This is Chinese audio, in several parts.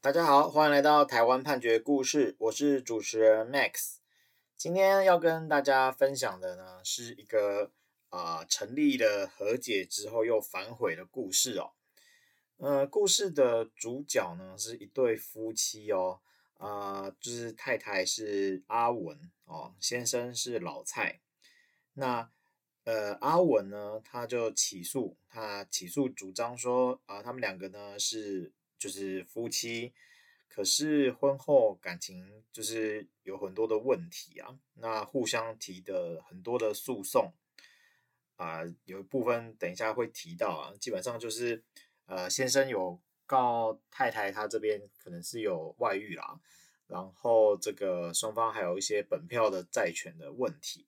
大家好，欢迎来到台湾判决故事，我是主持人 Max。今天要跟大家分享的呢，是一个啊、成立了和解之后又反悔的故事哦。呃，故事的主角呢是一对夫妻哦，啊、呃，就是太太是阿文哦，先生是老蔡。那呃，阿文呢，他就起诉，他起诉主张说啊、他们两个呢是。就是夫妻，可是婚后感情就是有很多的问题啊。那互相提的很多的诉讼啊，有一部分等一下会提到啊。基本上就是呃，先生有告太太，他这边可能是有外遇啦。然后这个双方还有一些本票的债权的问题，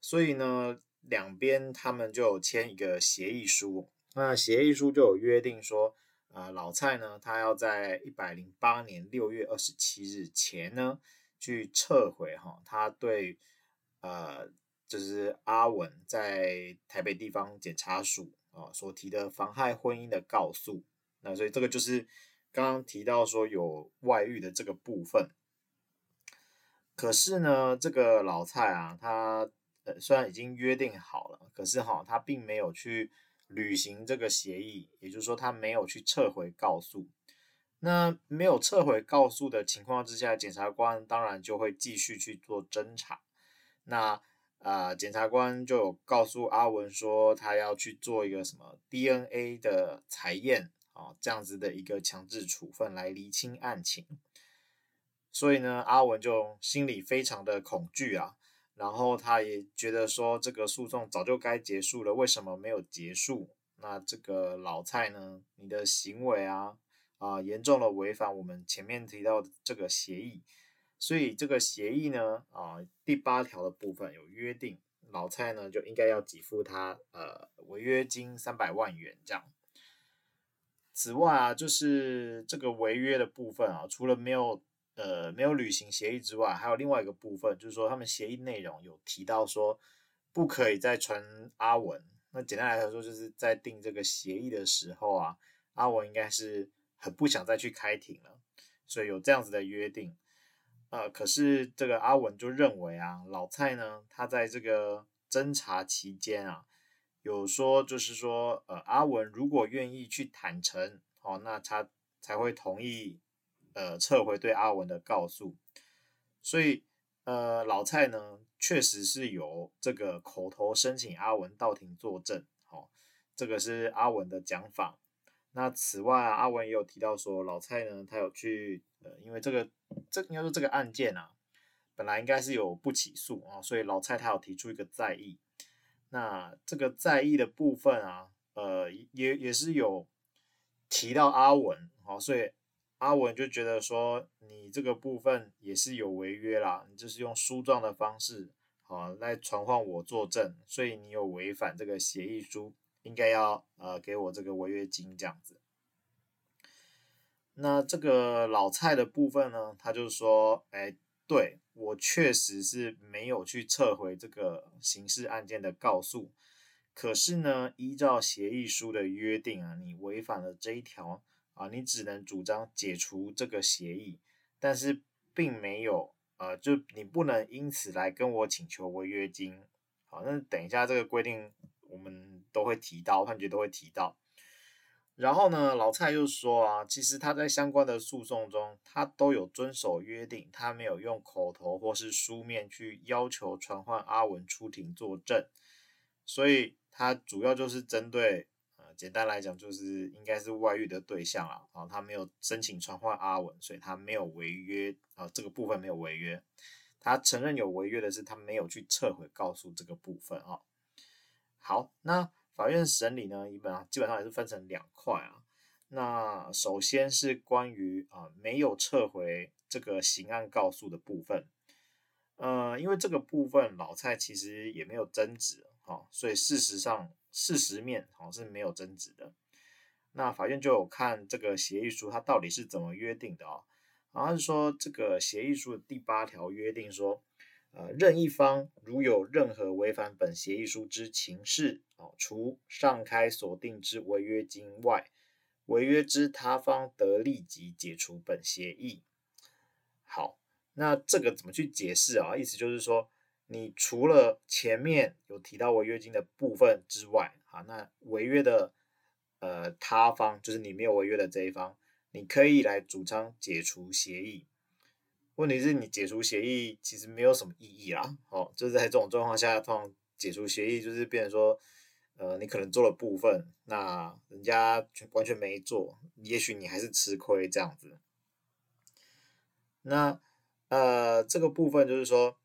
所以呢，两边他们就签一个协议书。那协议书就有约定说。呃，老蔡呢，他要在一百零八年六月二十七日前呢，去撤回哈，他对呃，就是阿文在台北地方检察署啊所提的妨害婚姻的告诉。那所以这个就是刚刚提到说有外遇的这个部分。可是呢，这个老蔡啊，他呃虽然已经约定好了，可是哈，他并没有去。履行这个协议，也就是说，他没有去撤回告诉。那没有撤回告诉的情况之下，检察官当然就会继续去做侦查。那啊，检察官就有告诉阿文说，他要去做一个什么 DNA 的采验啊，这样子的一个强制处分来厘清案情。所以呢，阿文就心里非常的恐惧啊。然后他也觉得说，这个诉讼早就该结束了，为什么没有结束？那这个老蔡呢？你的行为啊啊，严重的违反我们前面提到的这个协议。所以这个协议呢啊，第八条的部分有约定，老蔡呢就应该要给付他呃违约金三百万元这样。此外啊，就是这个违约的部分啊，除了没有。呃，没有履行协议之外，还有另外一个部分，就是说他们协议内容有提到说，不可以再传阿文。那简单来说，就是在订这个协议的时候啊，阿文应该是很不想再去开庭了，所以有这样子的约定。呃，可是这个阿文就认为啊，老蔡呢，他在这个侦查期间啊，有说就是说，呃，阿文如果愿意去坦诚，哦，那他才会同意。呃，撤回对阿文的告诉，所以呃，老蔡呢确实是有这个口头申请阿文到庭作证，好、哦，这个是阿文的讲法。那此外啊，阿文也有提到说，老蔡呢，他有去呃，因为这个这应该说这个案件啊，本来应该是有不起诉啊、所以老蔡他有提出一个再议。那这个在意的部分啊，呃，也也是有提到阿文，好、所以。阿文就觉得说，你这个部分也是有违约啦，你就是用书状的方式，好来传唤我作证，所以你有违反这个协议书，应该要呃给我这个违约金这样子。那这个老蔡的部分呢，他就说，哎，对，我确实是没有去撤回这个刑事案件的告诉，可是呢，依照协议书的约定啊，你违反了这一条。啊，你只能主张解除这个协议，但是并没有，呃，就你不能因此来跟我请求违约金。好，那等一下这个规定我们都会提到，判决都会提到。然后呢，老蔡又说啊，其实他在相关的诉讼中，他都有遵守约定，他没有用口头或是书面去要求传唤阿文出庭作证，所以他主要就是针对。简单来讲，就是应该是外遇的对象了啊，他没有申请传唤阿文，所以他没有违约啊，这个部分没有违约。他承认有违约的是他没有去撤回告诉这个部分啊。好，那法院审理呢，一般基本上也是分成两块啊。那首先是关于啊没有撤回这个刑案告诉的部分，呃，因为这个部分老蔡其实也没有争执哈，所以事实上。事实面好像是没有争执的，那法院就有看这个协议书，它到底是怎么约定的啊？然后是说这个协议书的第八条约定说，呃，任一方如有任何违反本协议书之情事，哦，除上开所定之违约金外，违约之他方得立即解除本协议。好，那这个怎么去解释啊？意思就是说，你除了前面有提到违约金的部分之外，啊，那违约的呃他方就是你没有违约的这一方，你可以来主张解除协议。问题是你解除协议其实没有什么意义啦。哦，就是在这种状况下，通常解除协议就是变成说，呃，你可能做了部分，那人家完全没做，也许你还是吃亏这样子。那呃，这个部分就是说。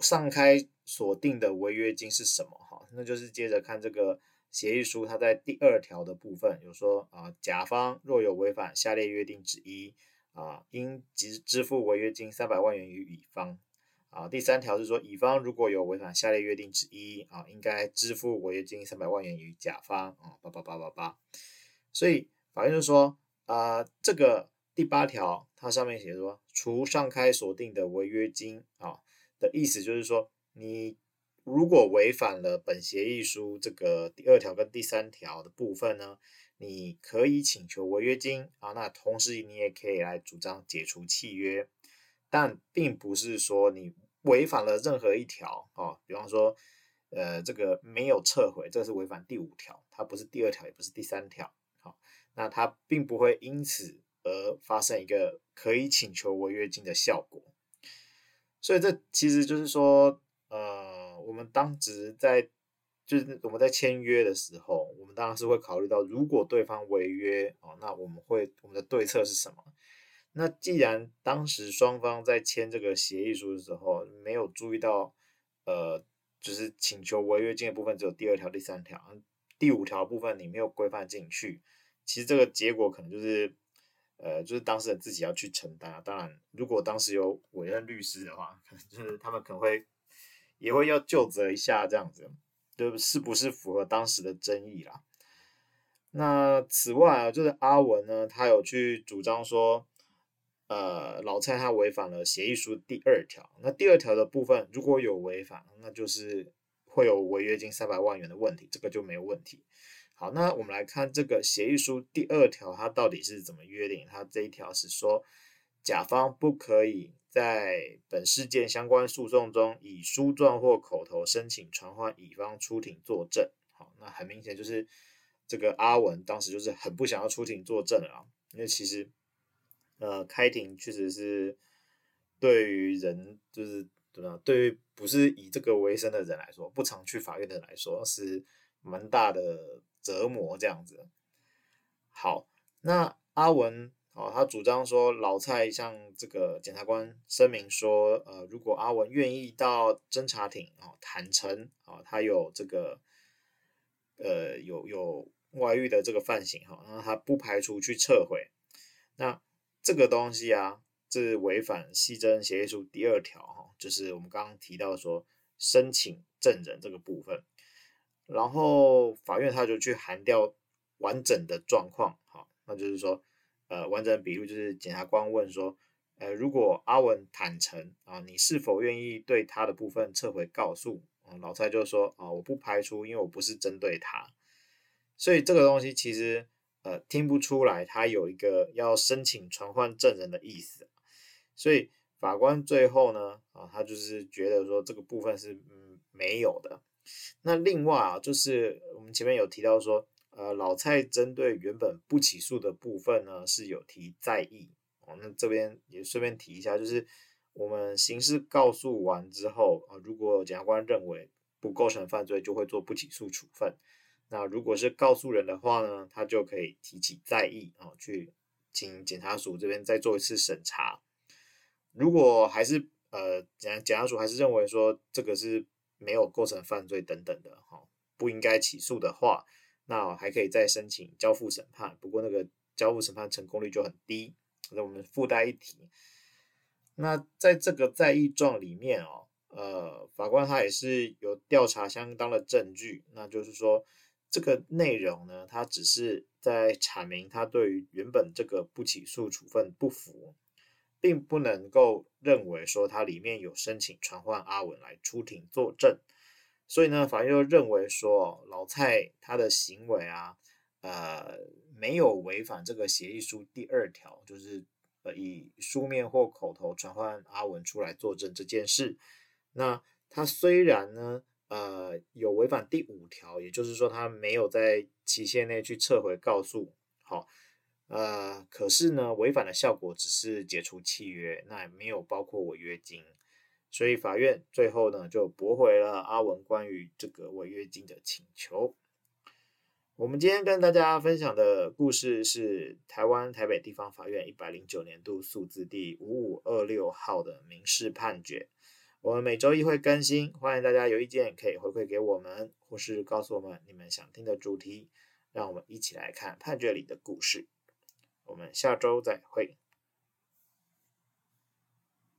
上开锁定的违约金是什么？哈，那就是接着看这个协议书，它在第二条的部分有说啊，甲方若有违反下列约定之一啊，应支支付违约金三百万元于乙方啊。第三条是说，乙方如果有违反下列约定之一啊，应该支付违约金三百万元于甲方啊，八八八八八。所以法院就说啊，这个第八条它上面写说，除上开锁定的违约金啊。的意思就是说，你如果违反了本协议书这个第二条跟第三条的部分呢，你可以请求违约金啊，那同时你也可以来主张解除契约，但并不是说你违反了任何一条啊，比方说，呃，这个没有撤回，这是违反第五条，它不是第二条，也不是第三条，好，那它并不会因此而发生一个可以请求违约金的效果。所以这其实就是说，呃，我们当时在就是我们在签约的时候，我们当然是会考虑到，如果对方违约哦，那我们会我们的对策是什么？那既然当时双方在签这个协议书的时候没有注意到，呃，就是请求违约金的部分只有第二条、第三条，第五条部分你没有规范进去，其实这个结果可能就是。呃，就是当事人自己要去承担。当然，如果当时有委任律师的话，可能就是他们可能会也会要就责一下这样子，就是不是符合当时的争议啦。那此外啊，就是阿文呢，他有去主张说，呃，老蔡他违反了协议书第二条。那第二条的部分如果有违反，那就是会有违约金三百万元的问题，这个就没有问题。好，那我们来看这个协议书第二条，它到底是怎么约定？它这一条是说，甲方不可以在本事件相关诉讼中以书状或口头申请传唤乙方出庭作证。好，那很明显就是这个阿文当时就是很不想要出庭作证啊，因为其实呃开庭确实是对于人就是对吧？对于不是以这个为生的人来说，不常去法院的人来说是蛮大的。折磨这样子，好，那阿文哦，他主张说老蔡向这个检察官声明说，呃，如果阿文愿意到侦查庭哦坦诚啊，他有这个呃有有外遇的这个犯行哈，那他不排除去撤回。那这个东西啊，这是违反系争协议书第二条哈，就是我们刚刚提到说申请证人这个部分。然后法院他就去函调完整的状况，好，那就是说，呃，完整的笔录就是检察官问说，呃，如果阿文坦诚啊，你是否愿意对他的部分撤回告诉？啊，老蔡就说啊，我不排除，因为我不是针对他，所以这个东西其实呃听不出来他有一个要申请传唤证人的意思，所以法官最后呢，啊，他就是觉得说这个部分是嗯没有的。那另外啊，就是我们前面有提到说，呃，老蔡针对原本不起诉的部分呢，是有提再议哦。那这边也顺便提一下，就是我们刑事告诉完之后啊，如果检察官认为不构成犯罪，就会做不起诉处分。那如果是告诉人的话呢，他就可以提起再议啊，去请检察署这边再做一次审查。如果还是呃检检察署还是认为说这个是。没有构成犯罪等等的哈，不应该起诉的话，那还可以再申请交付审判。不过那个交付审判成功率就很低，那我们附带一提。那在这个再议状里面哦，呃，法官他也是有调查相当的证据，那就是说这个内容呢，他只是在阐明他对于原本这个不起诉处分不服。并不能够认为说它里面有申请传唤阿文来出庭作证，所以呢，法院又认为说老蔡他的行为啊，呃，没有违反这个协议书第二条，就是呃以书面或口头传唤阿文出来作证这件事。那他虽然呢，呃，有违反第五条，也就是说他没有在期限内去撤回告诉，好，呃，可是呢，违反的效果只是解除契约，那也没有包括违约金，所以法院最后呢就驳回了阿文关于这个违约金的请求。我们今天跟大家分享的故事是台湾台北地方法院一百零九年度诉字第五五二六号的民事判决。我们每周一会更新，欢迎大家有意见可以回馈给我们，或是告诉我们你们想听的主题，让我们一起来看判决里的故事。我们下周再会。